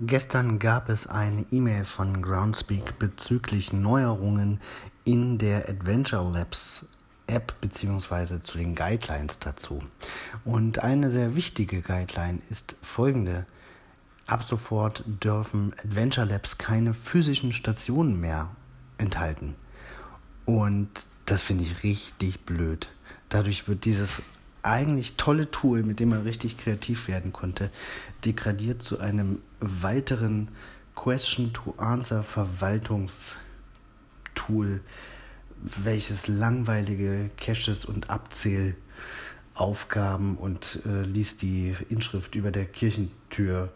Gestern gab es eine E-Mail von Groundspeak bezüglich Neuerungen in der Adventure Labs App bzw. zu den Guidelines dazu. Und eine sehr wichtige Guideline ist folgende. Ab sofort dürfen Adventure Labs keine physischen Stationen mehr enthalten. Und das finde ich richtig blöd. Dadurch wird dieses eigentlich tolle Tool, mit dem man richtig kreativ werden konnte, degradiert zu einem weiteren Question-to-Answer-Verwaltungstool, welches langweilige Caches und Abzählaufgaben und äh, liest die Inschrift über der Kirchentür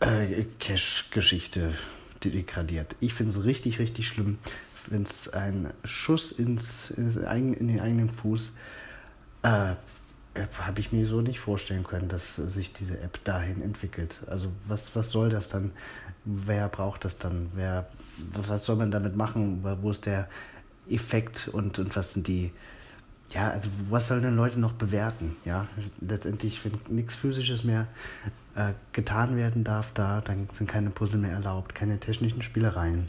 äh, Cache-Geschichte degradiert. Ich finde es richtig, richtig schlimm, wenn es ein Schuss ins, in den eigenen Fuß äh, habe ich mir so nicht vorstellen können, dass sich diese App dahin entwickelt. Also was, was soll das dann? Wer braucht das dann? Wer, was soll man damit machen? Wo ist der Effekt und, und was sind die, ja, also was sollen denn Leute noch bewerten? Ja, letztendlich, wenn nichts Physisches mehr äh, getan werden darf da, dann sind keine Puzzle mehr erlaubt, keine technischen Spielereien.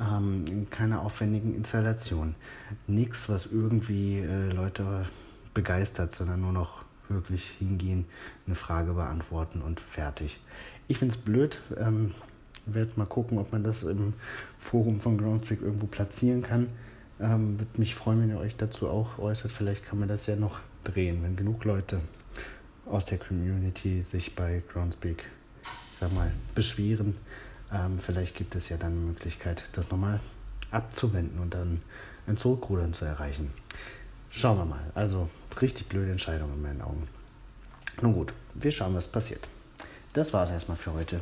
Ähm, keine aufwendigen Installationen. Nichts, was irgendwie äh, Leute begeistert, sondern nur noch wirklich hingehen, eine Frage beantworten und fertig. Ich finde es blöd. Ähm, werde mal gucken, ob man das im Forum von Groundspeak irgendwo platzieren kann. Ähm, Würde mich freuen, wenn ihr euch dazu auch äußert. Vielleicht kann man das ja noch drehen, wenn genug Leute aus der Community sich bei Groundspeak sag mal, beschweren. Ähm, vielleicht gibt es ja dann eine Möglichkeit, das nochmal abzuwenden und dann ein Zurückrudern zu erreichen. Schauen wir mal. Also richtig blöde Entscheidung in meinen Augen. Nun gut, wir schauen, was passiert. Das war es erstmal für heute.